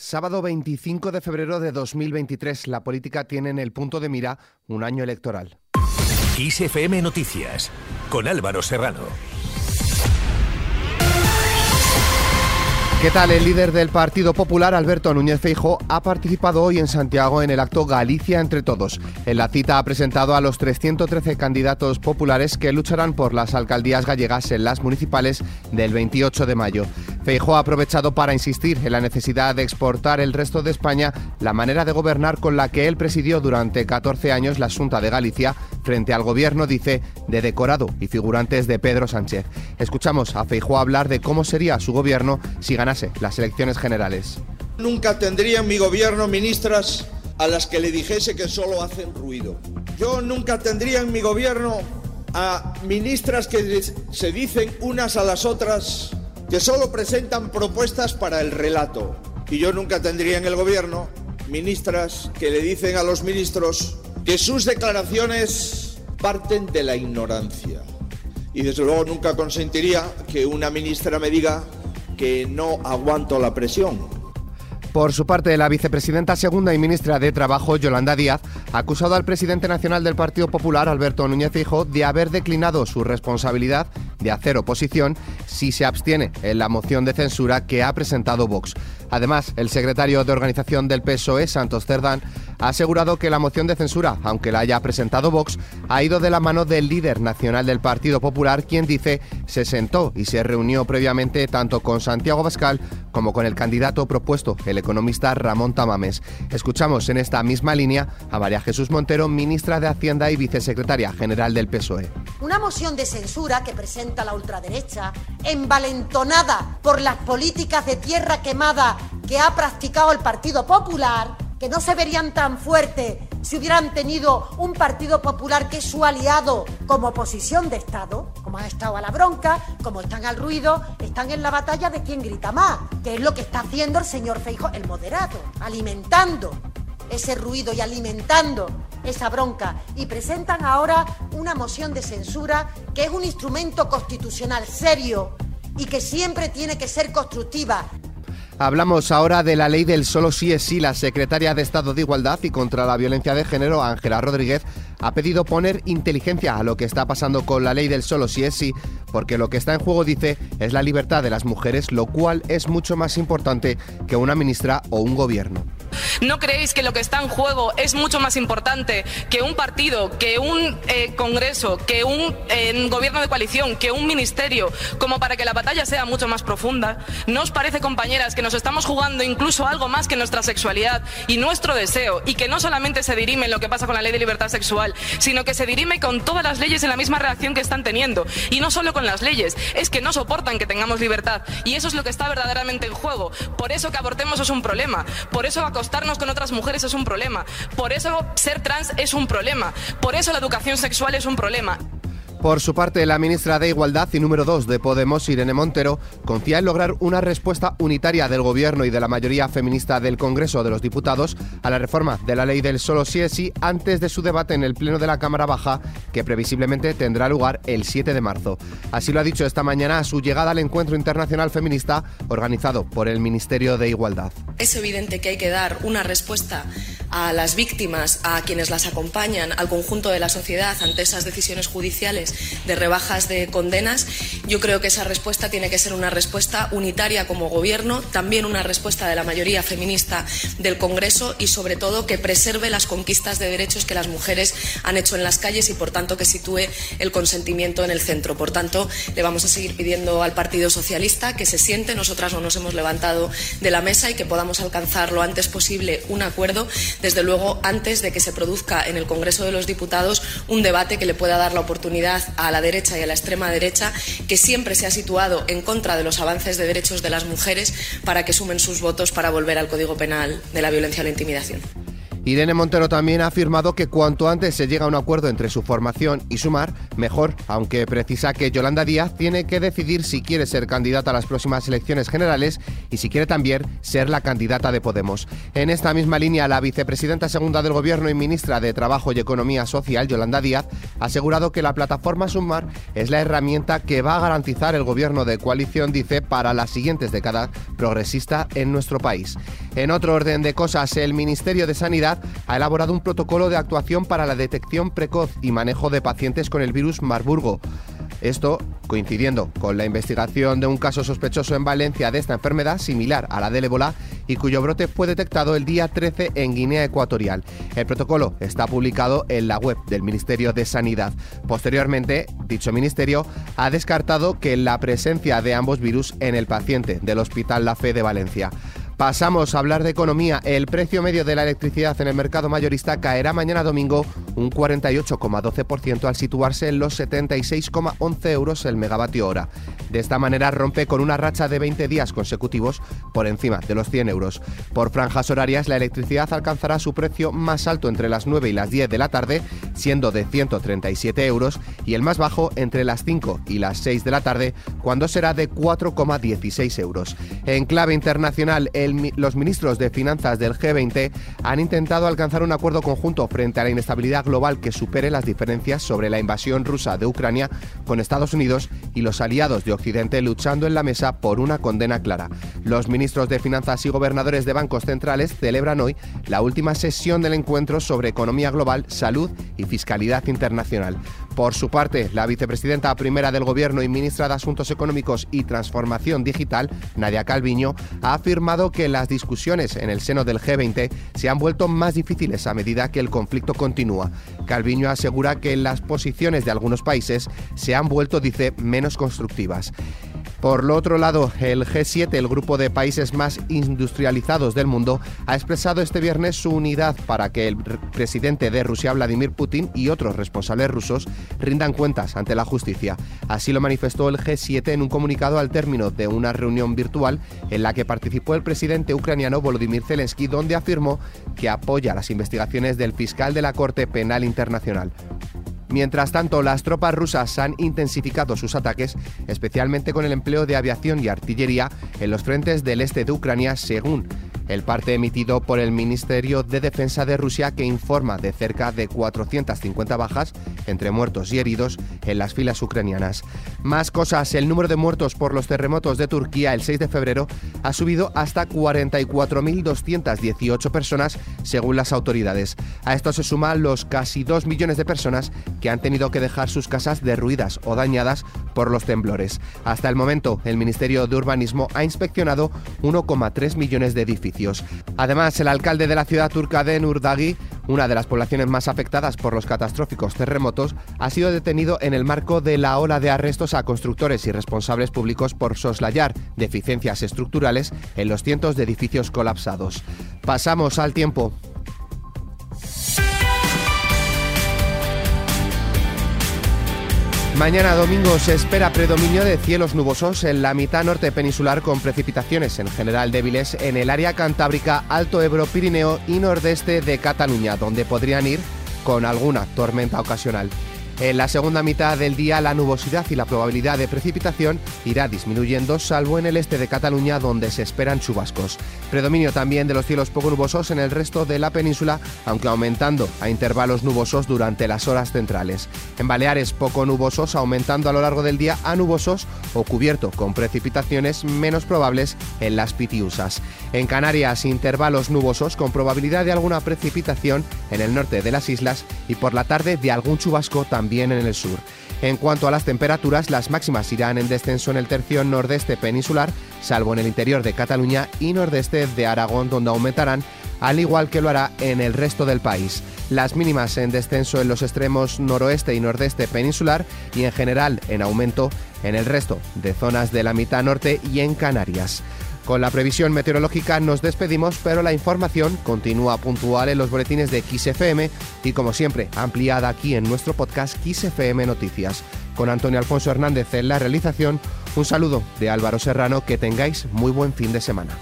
Sábado 25 de febrero de 2023, la política tiene en el punto de mira un año electoral. ISFM Noticias, con Álvaro Serrano. ¿Qué tal? El líder del Partido Popular, Alberto Núñez Feijo, ha participado hoy en Santiago en el acto Galicia entre todos. En la cita ha presentado a los 313 candidatos populares que lucharán por las alcaldías gallegas en las municipales del 28 de mayo. Feijo ha aprovechado para insistir en la necesidad de exportar el resto de España la manera de gobernar con la que él presidió durante 14 años la Junta de Galicia frente al gobierno, dice, de decorado y figurantes de Pedro Sánchez. Escuchamos a Feijo hablar de cómo sería su gobierno si ganase las elecciones generales. Nunca tendría en mi gobierno ministras a las que le dijese que solo hacen ruido. Yo nunca tendría en mi gobierno a ministras que se dicen unas a las otras que solo presentan propuestas para el relato. Y yo nunca tendría en el gobierno ministras que le dicen a los ministros que sus declaraciones parten de la ignorancia. Y desde luego nunca consentiría que una ministra me diga que no aguanto la presión, por su parte, la vicepresidenta segunda y ministra de Trabajo, Yolanda Díaz, ha acusado al presidente nacional del Partido Popular, Alberto Núñez Fijo, de haber declinado su responsabilidad de hacer oposición si se abstiene en la moción de censura que ha presentado Vox. Además, el secretario de organización del PSOE, Santos Cerdán, ha asegurado que la moción de censura, aunque la haya presentado Vox, ha ido de la mano del líder nacional del Partido Popular, quien dice se sentó y se reunió previamente tanto con Santiago Bascal como con el candidato propuesto, el economista Ramón Tamames. Escuchamos en esta misma línea a María Jesús Montero, ministra de Hacienda y vicesecretaria general del PSOE. Una moción de censura que presenta la ultraderecha, envalentonada por las políticas de tierra quemada que ha practicado el Partido Popular, que no se verían tan fuertes si hubieran tenido un Partido Popular que es su aliado como oposición de Estado, como han estado a la bronca, como están al ruido, están en la batalla de quién grita más, que es lo que está haciendo el señor Feijo, el moderado, alimentando ese ruido y alimentando esa bronca. Y presentan ahora una moción de censura que es un instrumento constitucional serio y que siempre tiene que ser constructiva. Hablamos ahora de la ley del solo sí es sí. La secretaria de Estado de Igualdad y contra la Violencia de Género, Ángela Rodríguez, ha pedido poner inteligencia a lo que está pasando con la ley del solo sí es sí, porque lo que está en juego, dice, es la libertad de las mujeres, lo cual es mucho más importante que una ministra o un gobierno. ¿No creéis que lo que está en juego es mucho más importante que un partido, que un eh, congreso, que un gobierno de coalición, que un ministerio, como para que la batalla sea mucho más profunda? ¿No os parece, compañeras, que nos estamos jugando incluso algo más que nuestra sexualidad y nuestro deseo y que no solamente se dirime lo que pasa con la ley de libertad sexual, sino que se dirime con todas las leyes en la misma reacción que están teniendo? Y no solo con las leyes, es que no soportan que tengamos libertad y eso es lo que está verdaderamente en juego. Por eso que abortemos es un problema, por eso acostarnos con otras mujeres es un problema. Por eso ser trans es un problema. Por eso la educación sexual es un problema. Por su parte, la ministra de Igualdad y número 2 de Podemos, Irene Montero, confía en lograr una respuesta unitaria del Gobierno y de la mayoría feminista del Congreso de los Diputados a la reforma de la ley del solo sí es sí antes de su debate en el Pleno de la Cámara Baja, que previsiblemente tendrá lugar el 7 de marzo. Así lo ha dicho esta mañana a su llegada al Encuentro Internacional Feminista organizado por el Ministerio de Igualdad. Es evidente que hay que dar una respuesta a las víctimas, a quienes las acompañan, al conjunto de la sociedad ante esas decisiones judiciales de rebajas de condenas. Yo creo que esa respuesta tiene que ser una respuesta unitaria como Gobierno, también una respuesta de la mayoría feminista del Congreso y, sobre todo, que preserve las conquistas de derechos que las mujeres han hecho en las calles y, por tanto, que sitúe el consentimiento en el centro. Por tanto, le vamos a seguir pidiendo al Partido Socialista que se siente. Nosotras no nos hemos levantado de la mesa y que podamos alcanzar lo antes posible un acuerdo, desde luego antes de que se produzca en el Congreso de los Diputados un debate que le pueda dar la oportunidad a la derecha y a la extrema derecha, que siempre se ha situado en contra de los avances de derechos de las mujeres para que sumen sus votos para volver al Código Penal de la violencia o la intimidación. Irene Montero también ha afirmado que cuanto antes se llega a un acuerdo entre su formación y Sumar, mejor, aunque precisa que Yolanda Díaz tiene que decidir si quiere ser candidata a las próximas elecciones generales y si quiere también ser la candidata de Podemos. En esta misma línea, la vicepresidenta segunda del Gobierno y ministra de Trabajo y Economía Social, Yolanda Díaz, ha asegurado que la plataforma Sumar es la herramienta que va a garantizar el gobierno de coalición, dice, para las siguientes décadas progresista en nuestro país. En otro orden de cosas, el Ministerio de Sanidad ha elaborado un protocolo de actuación para la detección precoz y manejo de pacientes con el virus Marburgo. Esto coincidiendo con la investigación de un caso sospechoso en Valencia de esta enfermedad similar a la del ébola y cuyo brote fue detectado el día 13 en Guinea Ecuatorial. El protocolo está publicado en la web del Ministerio de Sanidad. Posteriormente, dicho ministerio ha descartado que la presencia de ambos virus en el paciente del Hospital La Fe de Valencia. Pasamos a hablar de economía. El precio medio de la electricidad en el mercado mayorista caerá mañana domingo un 48,12% al situarse en los 76,11 euros el megavatio hora. De esta manera rompe con una racha de 20 días consecutivos por encima de los 100 euros. Por franjas horarias, la electricidad alcanzará su precio más alto entre las 9 y las 10 de la tarde, siendo de 137 euros, y el más bajo entre las 5 y las 6 de la tarde, cuando será de 4,16 euros. En clave internacional, los ministros de finanzas del G20 han intentado alcanzar un acuerdo conjunto frente a la inestabilidad global que supere las diferencias sobre la invasión rusa de Ucrania con Estados Unidos y los aliados de Occidente luchando en la mesa por una condena clara. Los ministros de finanzas y gobernadores de bancos centrales celebran hoy la última sesión del encuentro sobre economía global, salud y fiscalidad internacional. Por su parte, la vicepresidenta primera del Gobierno y ministra de Asuntos Económicos y Transformación Digital, Nadia Calviño, ha afirmado que las discusiones en el seno del G20 se han vuelto más difíciles a medida que el conflicto continúa. Calviño asegura que las posiciones de algunos países se han vuelto, dice, menos constructivas. Por lo otro lado, el G7, el grupo de países más industrializados del mundo, ha expresado este viernes su unidad para que el presidente de Rusia, Vladimir Putin, y otros responsables rusos rindan cuentas ante la justicia. Así lo manifestó el G7 en un comunicado al término de una reunión virtual en la que participó el presidente ucraniano Volodymyr Zelensky, donde afirmó que apoya las investigaciones del fiscal de la Corte Penal Internacional. Mientras tanto, las tropas rusas han intensificado sus ataques, especialmente con el empleo de aviación y artillería en los frentes del este de Ucrania, según el parte emitido por el Ministerio de Defensa de Rusia que informa de cerca de 450 bajas entre muertos y heridos en las filas ucranianas. Más cosas, el número de muertos por los terremotos de Turquía el 6 de febrero ha subido hasta 44.218 personas según las autoridades. A esto se suman los casi 2 millones de personas que han tenido que dejar sus casas derruidas o dañadas por los temblores. Hasta el momento, el Ministerio de Urbanismo ha inspeccionado 1,3 millones de edificios. Además, el alcalde de la ciudad turca de Nurdagi, una de las poblaciones más afectadas por los catastróficos terremotos, ha sido detenido en el marco de la ola de arrestos a constructores y responsables públicos por soslayar deficiencias estructurales en los cientos de edificios colapsados. Pasamos al tiempo. Mañana domingo se espera predominio de cielos nubosos en la mitad norte peninsular con precipitaciones en general débiles en el área cantábrica, Alto Ebro, Pirineo y nordeste de Cataluña, donde podrían ir con alguna tormenta ocasional. En la segunda mitad del día la nubosidad y la probabilidad de precipitación irá disminuyendo, salvo en el este de Cataluña donde se esperan chubascos. Predominio también de los cielos poco nubosos en el resto de la península, aunque aumentando a intervalos nubosos durante las horas centrales. En Baleares poco nubosos, aumentando a lo largo del día a nubosos o cubierto con precipitaciones menos probables en las Pitiusas. En Canarias intervalos nubosos con probabilidad de alguna precipitación en el norte de las islas y por la tarde de algún chubasco también en el sur. En cuanto a las temperaturas, las máximas irán en descenso en el tercio nordeste peninsular, salvo en el interior de Cataluña y nordeste de Aragón, donde aumentarán, al igual que lo hará en el resto del país. Las mínimas en descenso en los extremos noroeste y nordeste peninsular y en general en aumento en el resto de zonas de la mitad norte y en Canarias. Con la previsión meteorológica nos despedimos, pero la información continúa puntual en los boletines de XFM y como siempre ampliada aquí en nuestro podcast XFM Noticias. Con Antonio Alfonso Hernández en la realización, un saludo de Álvaro Serrano, que tengáis muy buen fin de semana.